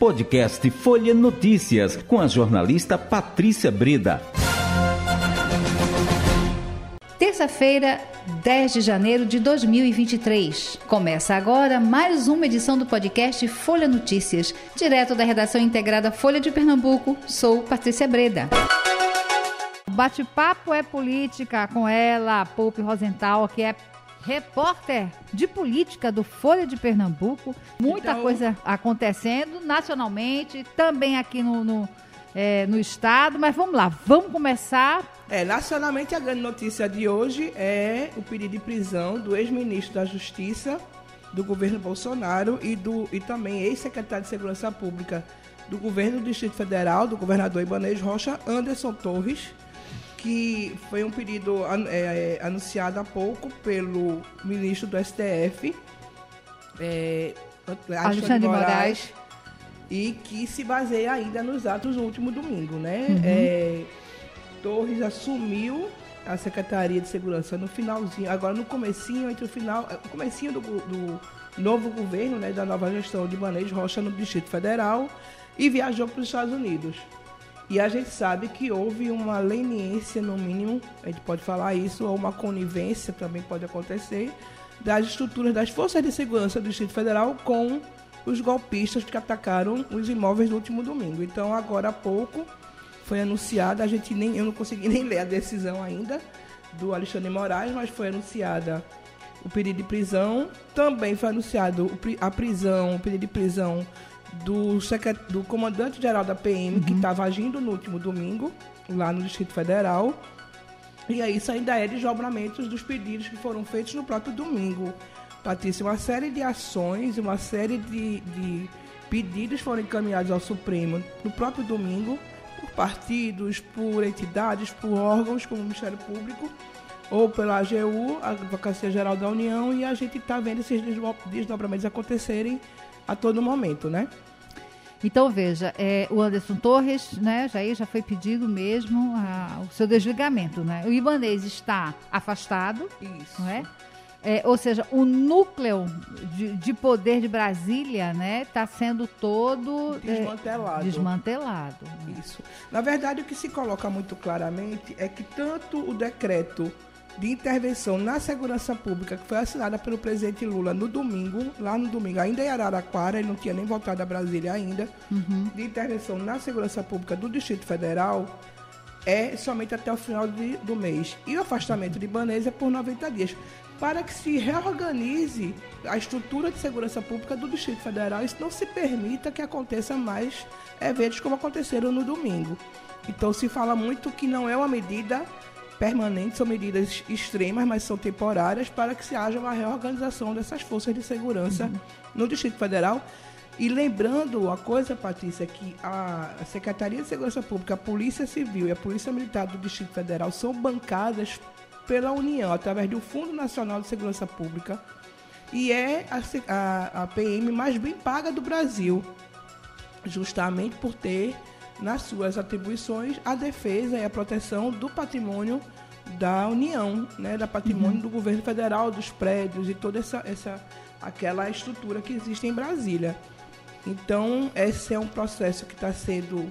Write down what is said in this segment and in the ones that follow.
Podcast Folha Notícias, com a jornalista Patrícia Breda. Terça-feira, 10 de janeiro de 2023. Começa agora mais uma edição do podcast Folha Notícias, direto da redação integrada Folha de Pernambuco. Sou Patrícia Breda. Bate-papo é política com ela, Poupe Rosenthal, que é repórter de política do Folha de Pernambuco. Muita então... coisa acontecendo nacionalmente, também aqui no, no, é, no estado. Mas vamos lá, vamos começar. É, nacionalmente a grande notícia de hoje é o pedido de prisão do ex-ministro da Justiça do governo Bolsonaro e, do, e também ex-secretário de Segurança Pública do governo do Distrito Federal, do governador Ibanez Rocha, Anderson Torres que foi um pedido é, é, anunciado há pouco pelo ministro do STF, é, Alexandre Moraes, Moraes, e que se baseia ainda nos atos do último domingo, né? Uhum. É, Torres assumiu a Secretaria de Segurança no finalzinho, agora no comecinho, entre o final, o comecinho do, do novo governo, né, da nova gestão de Manejo Rocha no Distrito Federal e viajou para os Estados Unidos. E a gente sabe que houve uma leniência, no mínimo, a gente pode falar isso, ou uma conivência também pode acontecer, das estruturas das forças de segurança do Distrito Federal com os golpistas que atacaram os imóveis no último domingo. Então, agora há pouco, foi anunciada, a gente nem, eu não consegui nem ler a decisão ainda do Alexandre Moraes, mas foi anunciada o pedido de prisão, também foi anunciado a prisão, o pedido de prisão do, do comandante-geral da PM, uhum. que estava agindo no último domingo, lá no Distrito Federal. E aí isso ainda é desdobramentos dos pedidos que foram feitos no próprio domingo. Patrícia, uma série de ações, uma série de, de pedidos foram encaminhados ao Supremo no próprio domingo, por partidos, por entidades, por órgãos como o Ministério Público, ou pela AGU, a Advocacia Geral da União, e a gente está vendo esses desdobramentos acontecerem a todo momento, né? Então, veja, é, o Anderson Torres, né, já, já foi pedido mesmo a, o seu desligamento, né? O Ibanez está afastado, Isso. não é? É, ou seja, o núcleo de, de, poder de Brasília né, está sendo todo desmantelado. É, desmantelado. Isso. Na verdade, o que se coloca muito claramente é que tanto o decreto de intervenção na segurança pública que foi assinada pelo presidente Lula no domingo, lá no domingo, ainda em Araraquara, ele não tinha nem voltado a Brasília ainda, uhum. de intervenção na segurança pública do Distrito Federal, é somente até o final de, do mês. E o afastamento de Banês é por 90 dias. Para que se reorganize a estrutura de segurança pública do Distrito Federal, isso não se permita que aconteça mais eventos como aconteceram no domingo. Então se fala muito que não é uma medida permanentes, são medidas extremas, mas são temporárias, para que se haja uma reorganização dessas forças de segurança uhum. no Distrito Federal. E lembrando uma coisa, Patrícia, que a Secretaria de Segurança Pública, a Polícia Civil e a Polícia Militar do Distrito Federal são bancadas pela União, através do Fundo Nacional de Segurança Pública, e é a, a, a PM mais bem paga do Brasil, justamente por ter nas suas atribuições a defesa e a proteção do patrimônio da União, né, da patrimônio uhum. do governo federal, dos prédios e toda essa, essa aquela estrutura que existe em Brasília. Então, esse é um processo que está sendo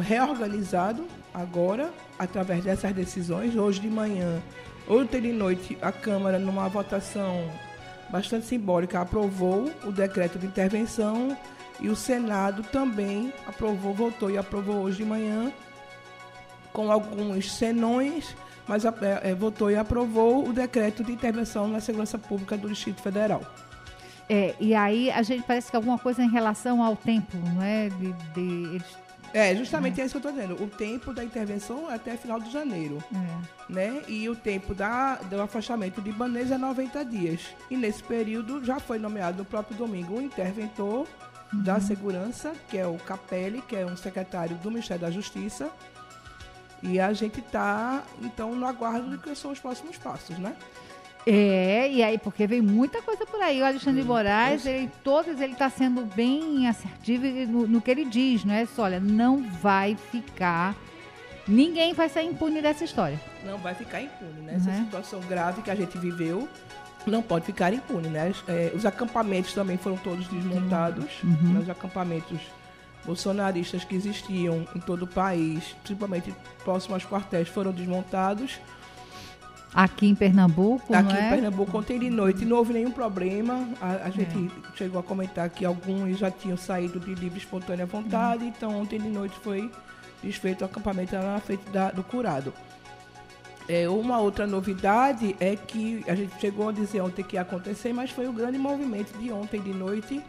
reorganizado agora, através dessas decisões. Hoje de manhã, ontem de noite, a Câmara, numa votação bastante simbólica, aprovou o decreto de intervenção e o Senado também aprovou, votou e aprovou hoje de manhã, com alguns senões, mas é, é, votou e aprovou o decreto de intervenção na segurança pública do Distrito Federal. É, e aí a gente parece que alguma coisa em relação ao tempo, não é? De, de eles é, justamente é. isso que eu estou dizendo. O tempo da intervenção é até final de janeiro. É. Né? E o tempo da, do afastamento de Ibanez é 90 dias. E nesse período já foi nomeado no próprio domingo um interventor da Segurança, que é o Capelli, que é um secretário do Ministério da Justiça. E a gente está, então, no aguardo de que são os próximos passos, né? É, e aí, porque vem muita coisa por aí. O Alexandre hum, Moraes, ele, todos ele está sendo bem assertivo no, no, que ele diz, não é? Só, olha, não vai ficar. Ninguém vai sair impune dessa história. Não vai ficar impune, né? Essa uhum. situação grave que a gente viveu não pode ficar impune, né? É, os acampamentos também foram todos desmontados, uhum. né? os acampamentos bolsonaristas que existiam em todo o país, principalmente próximo aos quartéis, foram desmontados. Aqui em Pernambuco, Aqui é? em Pernambuco, ontem de noite, não houve nenhum problema. A, a gente é. chegou a comentar que alguns já tinham saído de livre espontânea vontade, então ontem de noite foi desfeito o acampamento na frente da, do curado. É, uma outra novidade é que a gente chegou a dizer ontem que ia acontecer, mas foi o grande movimento de ontem de noite,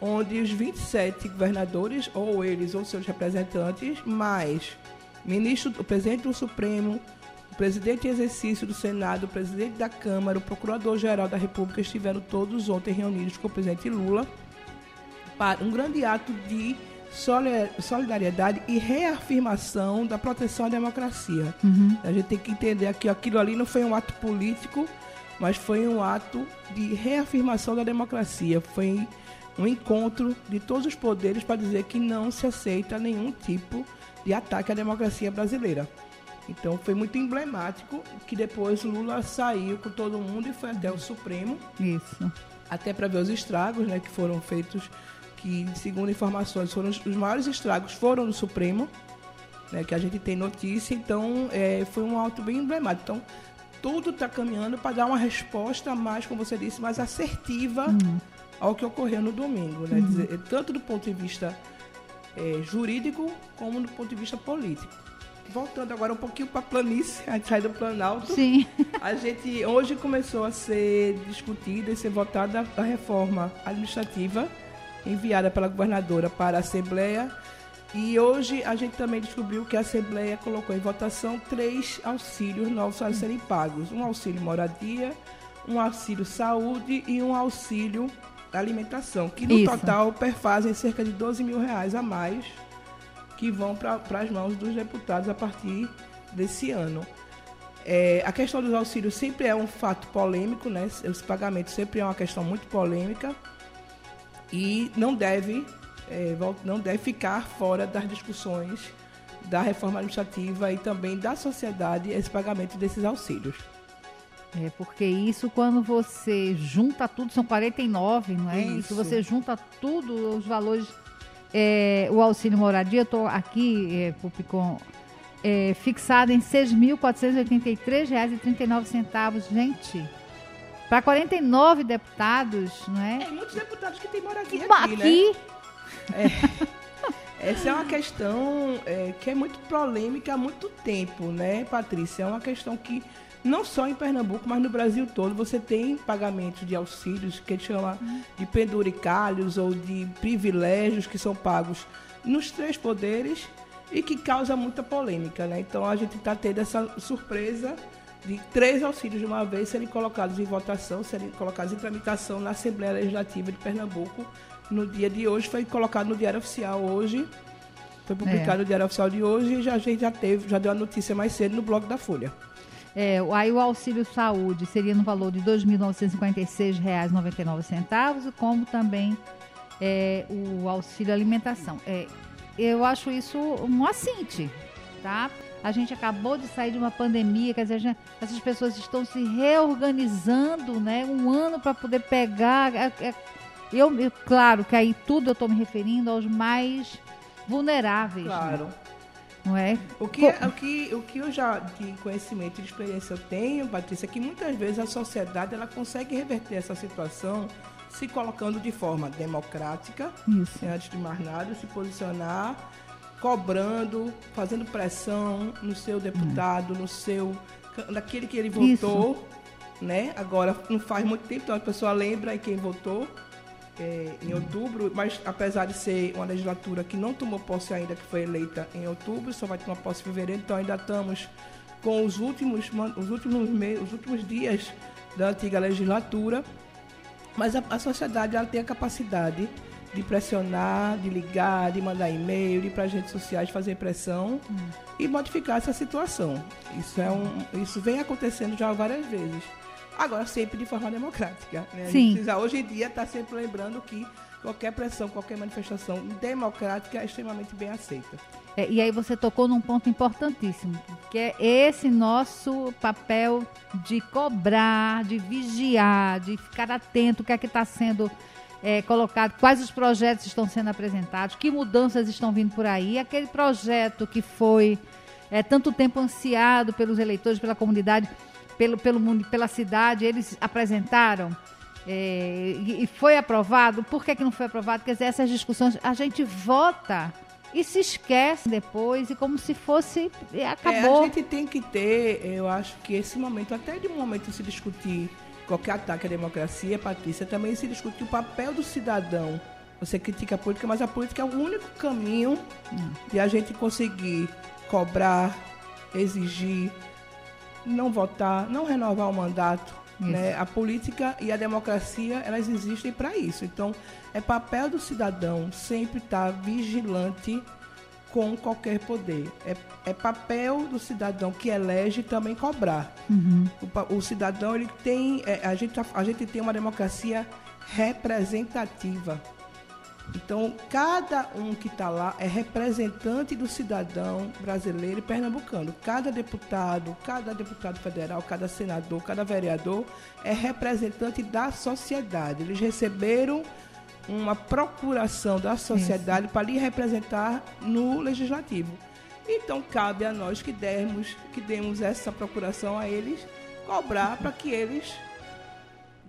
onde os 27 governadores, ou eles ou seus representantes, mais ministro, o presidente do Supremo, o presidente em exercício do Senado, o presidente da Câmara, o procurador-geral da República estiveram todos ontem reunidos com o presidente Lula para um grande ato de solidariedade e reafirmação da proteção à democracia. Uhum. A gente tem que entender que aquilo ali não foi um ato político, mas foi um ato de reafirmação da democracia. Foi um encontro de todos os poderes para dizer que não se aceita nenhum tipo de ataque à democracia brasileira. Então foi muito emblemático que depois Lula saiu com todo mundo e foi até o Supremo. Isso. Até para ver os estragos né, que foram feitos que, segundo informações, foram os, maiores estragos foram no Supremo, né, que a gente tem notícia, então é, foi um auto bem emblemático. Então, tudo está caminhando para dar uma resposta mais, como você disse, mais assertiva uhum. ao que ocorreu no domingo, né? Uhum. Dizer, tanto do ponto de vista é, jurídico como do ponto de vista político. Voltando agora um pouquinho para a planície, a gente sai do Planalto. Sim. A gente hoje começou a ser discutida e ser votada a reforma administrativa enviada pela governadora para a Assembleia. E hoje a gente também descobriu que a Assembleia colocou em votação três auxílios novos a serem pagos: um auxílio moradia, um auxílio saúde e um auxílio alimentação, que no Isso. total perfazem cerca de 12 mil reais a mais que vão para as mãos dos deputados a partir desse ano. É, a questão dos auxílios sempre é um fato polêmico, né? Os pagamentos sempre é uma questão muito polêmica e não deve, é, não deve ficar fora das discussões da reforma administrativa e também da sociedade esse pagamento desses auxílios. É, porque isso quando você junta tudo, são 49, não é? Isso. Se você junta tudo, os valores, é, o auxílio moradia, eu estou aqui, é, Pupicom, é, fixado em R$ 6.483,39. Gente, para 49 deputados, não é? É, muitos deputados que têm moradia aqui, aqui. né? É, essa é uma questão é, que é muito polêmica há muito tempo, né, Patrícia? É uma questão que não só em Pernambuco, mas no Brasil todo, você tem pagamentos de auxílios que a gente chama de penduricalhos ou de privilégios que são pagos nos três poderes e que causa muita polêmica, né? Então a gente está tendo essa surpresa de três auxílios de uma vez serem colocados em votação, serem colocados em tramitação na Assembleia Legislativa de Pernambuco no dia de hoje. Foi colocado no Diário Oficial hoje. Foi publicado é. no Diário Oficial de hoje e já, a gente já teve, já deu a notícia mais cedo no blog da Folha. É, aí o auxílio saúde seria no valor de R$ 2.956,99, como também é, o auxílio alimentação. É, eu acho isso um assinte, tá? A gente acabou de sair de uma pandemia, quer dizer, gente, essas pessoas estão se reorganizando, né? Um ano para poder pegar. É, é, eu, eu, claro que aí tudo eu estou me referindo aos mais vulneráveis. Né? Claro. Né? Não é? O que, o, que, o que eu já de conhecimento e de experiência eu tenho, Patrícia, é que muitas vezes a sociedade ela consegue reverter essa situação se colocando de forma democrática, Isso. antes de mais nada, se posicionar cobrando, fazendo pressão no seu deputado, no seu naquele que ele votou, Isso. né? Agora não faz muito tempo, então a pessoa lembra em quem votou é, em outubro, mas apesar de ser uma legislatura que não tomou posse ainda, que foi eleita em outubro, só vai tomar posse em fevereiro, então ainda estamos com os últimos os últimos meses, os últimos dias da antiga legislatura, mas a, a sociedade ela tem a capacidade de pressionar, de ligar, de mandar e-mail, de ir para as redes sociais fazer pressão hum. e modificar essa situação. Isso, é um, isso vem acontecendo já várias vezes. Agora, sempre de forma democrática. Né? Sim. Precisa, hoje em dia, estar tá sempre lembrando que qualquer pressão, qualquer manifestação democrática é extremamente bem aceita. É, e aí você tocou num ponto importantíssimo, que é esse nosso papel de cobrar, de vigiar, de ficar atento o que é que está sendo é, colocado, quais os projetos estão sendo apresentados, que mudanças estão vindo por aí. Aquele projeto que foi é, tanto tempo ansiado pelos eleitores, pela comunidade, pelo, pelo mundo, pela cidade, eles apresentaram é, e, e, foi aprovado. Por que, que não foi aprovado? Quer dizer, essas discussões, a gente vota e se esquece depois e como se fosse acabou. É, a gente tem que ter, eu acho que esse momento, até de um momento se discutir qualquer ataque à democracia, Patrícia, também se discute o papel do cidadão. Você critica a política, mas a política é o único caminho de a gente conseguir cobrar, exigir, não votar, não renovar o mandato. Né? A política e a democracia, elas existem para isso. Então, é papel do cidadão sempre estar tá vigilante com qualquer poder. É, é papel do cidadão que elege também cobrar. Uhum. O, o, cidadão ele tem é, a gente a gente tem uma democracia representativa. Então, cada um que está lá é representante do cidadão brasileiro e pernambucano. Cada deputado, cada deputado federal, cada senador, cada vereador é representante da sociedade. Eles receberam uma procuração da sociedade para lhe representar no legislativo. Então cabe a nós que demos, que demos essa procuração a eles, cobrar para que eles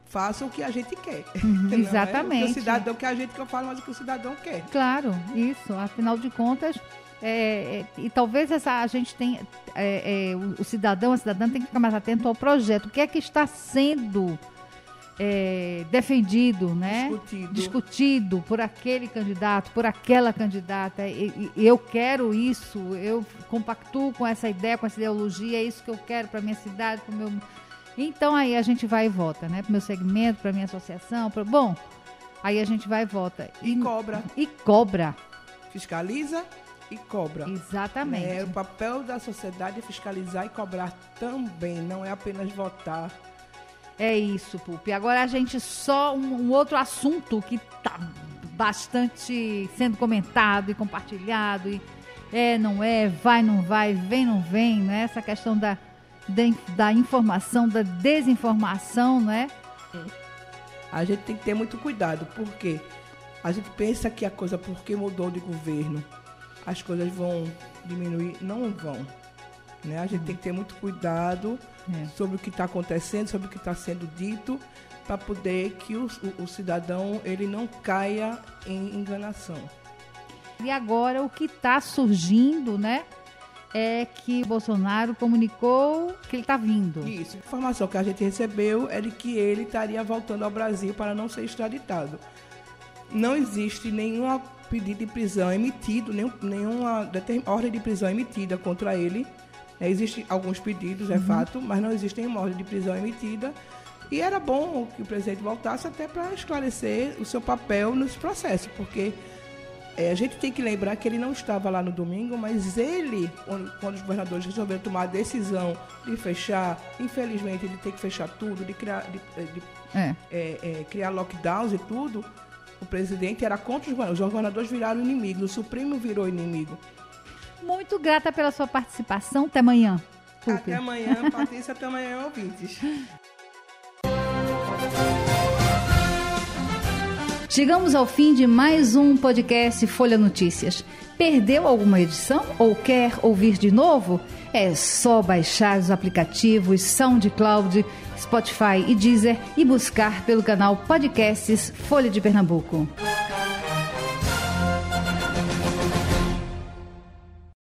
façam o que a gente quer. Uhum, exatamente. É? O, cidadão que a gente que eu falo, mas o que o cidadão quer. Claro, isso. Afinal de contas, é, é, e talvez essa, a gente tenha. É, é, o, o, cidadão, a cidadã tem que ficar mais atento ao projeto. O que é que está sendo é, defendido, né? Discutido. Discutido por aquele candidato, por aquela candidata. E, e, eu quero isso, eu compactuo com essa ideia, com essa ideologia, é isso que eu quero para minha cidade, para o meu. Então aí a gente vai e vota, né? Para o meu segmento, para minha associação. Bom, aí a gente vai e vota. E, e cobra. E cobra. Fiscaliza e cobra. Exatamente. É, o papel da sociedade é fiscalizar e cobrar também, não é apenas votar é isso, Pupi. Agora a gente só um, um outro assunto que está bastante sendo comentado e compartilhado e é, não é, vai, não vai, vem, não vem, né? Essa questão da, da, da informação, da desinformação, né? A gente tem que ter muito cuidado, porque a gente pensa que a coisa, porque mudou de governo, as coisas vão diminuir, não vão. Né? A gente tem que ter muito cuidado é. sobre o que está acontecendo, sobre o que está sendo dito, para poder que o, o, o, cidadão ele não caia em enganação. E agora o que está surgindo, né? É que Bolsonaro comunicou que ele está vindo. Isso. A informação que a gente recebeu é de que ele estaria voltando ao Brasil para não ser extraditado. Não existe nenhum pedido de prisão emitido, nenhum, nenhuma ordem de prisão emitida contra ele é, existem alguns pedidos, é uhum. fato, mas não existem ordem de prisão emitida. E era bom que o presidente voltasse até para esclarecer o seu papel nesse processo, porque é, a gente tem que lembrar que ele não estava lá no domingo, mas ele, quando, os governadores resolveram tomar a decisão de fechar, infelizmente, de ter que fechar tudo, de criar, de, de é. É, é criar lockdowns e tudo, o presidente era contra os governadores. Os governadores viraram inimigo, o Supremo virou inimigo. Muito grata pela sua participação. Até amanhã. Até amanhã, Patrícia. até amanhã, ouvintes. Chegamos ao fim de mais um podcast Folha Notícias. Perdeu alguma edição ou quer ouvir de novo? É só baixar os aplicativos SoundCloud, Spotify e Deezer e buscar pelo canal Podcasts Folha de Pernambuco.